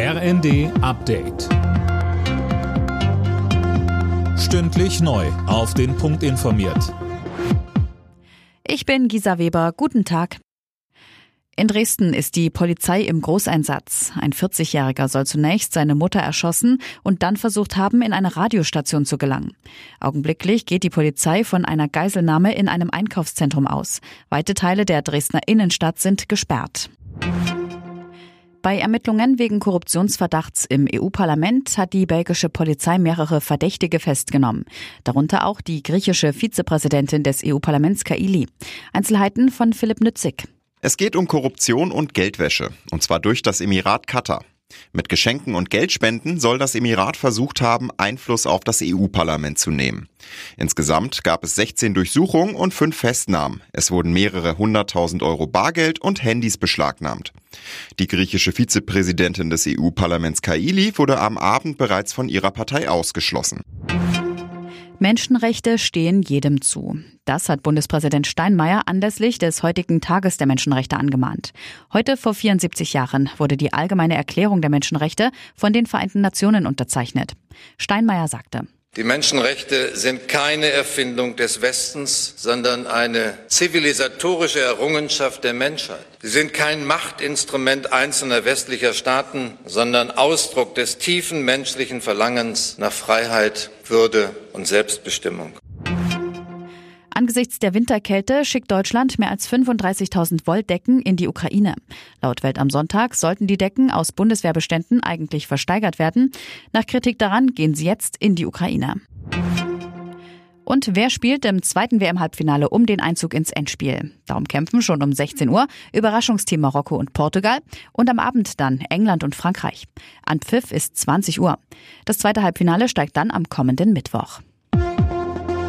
RND Update. Stündlich neu. Auf den Punkt informiert. Ich bin Gisa Weber. Guten Tag. In Dresden ist die Polizei im Großeinsatz. Ein 40-Jähriger soll zunächst seine Mutter erschossen und dann versucht haben, in eine Radiostation zu gelangen. Augenblicklich geht die Polizei von einer Geiselnahme in einem Einkaufszentrum aus. Weite Teile der Dresdner Innenstadt sind gesperrt. Bei Ermittlungen wegen Korruptionsverdachts im EU-Parlament hat die belgische Polizei mehrere Verdächtige festgenommen. Darunter auch die griechische Vizepräsidentin des EU-Parlaments Kaili. Einzelheiten von Philipp Nützig. Es geht um Korruption und Geldwäsche, und zwar durch das Emirat Katar. Mit Geschenken und Geldspenden soll das Emirat versucht haben, Einfluss auf das EU-Parlament zu nehmen. Insgesamt gab es 16 Durchsuchungen und 5 Festnahmen. Es wurden mehrere hunderttausend Euro Bargeld und Handys beschlagnahmt. Die griechische Vizepräsidentin des EU-Parlaments Kaili wurde am Abend bereits von ihrer Partei ausgeschlossen. Menschenrechte stehen jedem zu. Das hat Bundespräsident Steinmeier anlässlich des heutigen Tages der Menschenrechte angemahnt. Heute vor 74 Jahren wurde die Allgemeine Erklärung der Menschenrechte von den Vereinten Nationen unterzeichnet. Steinmeier sagte, die Menschenrechte sind keine Erfindung des Westens, sondern eine zivilisatorische Errungenschaft der Menschheit. Sie sind kein Machtinstrument einzelner westlicher Staaten, sondern Ausdruck des tiefen menschlichen Verlangens nach Freiheit, Würde und Selbstbestimmung. Angesichts der Winterkälte schickt Deutschland mehr als 35.000 Volt Decken in die Ukraine. Laut Welt am Sonntag sollten die Decken aus Bundeswehrbeständen eigentlich versteigert werden. Nach Kritik daran gehen sie jetzt in die Ukraine. Und wer spielt im zweiten WM-Halbfinale um den Einzug ins Endspiel? Darum kämpfen schon um 16 Uhr Überraschungsteam Marokko und Portugal und am Abend dann England und Frankreich. An Pfiff ist 20 Uhr. Das zweite Halbfinale steigt dann am kommenden Mittwoch.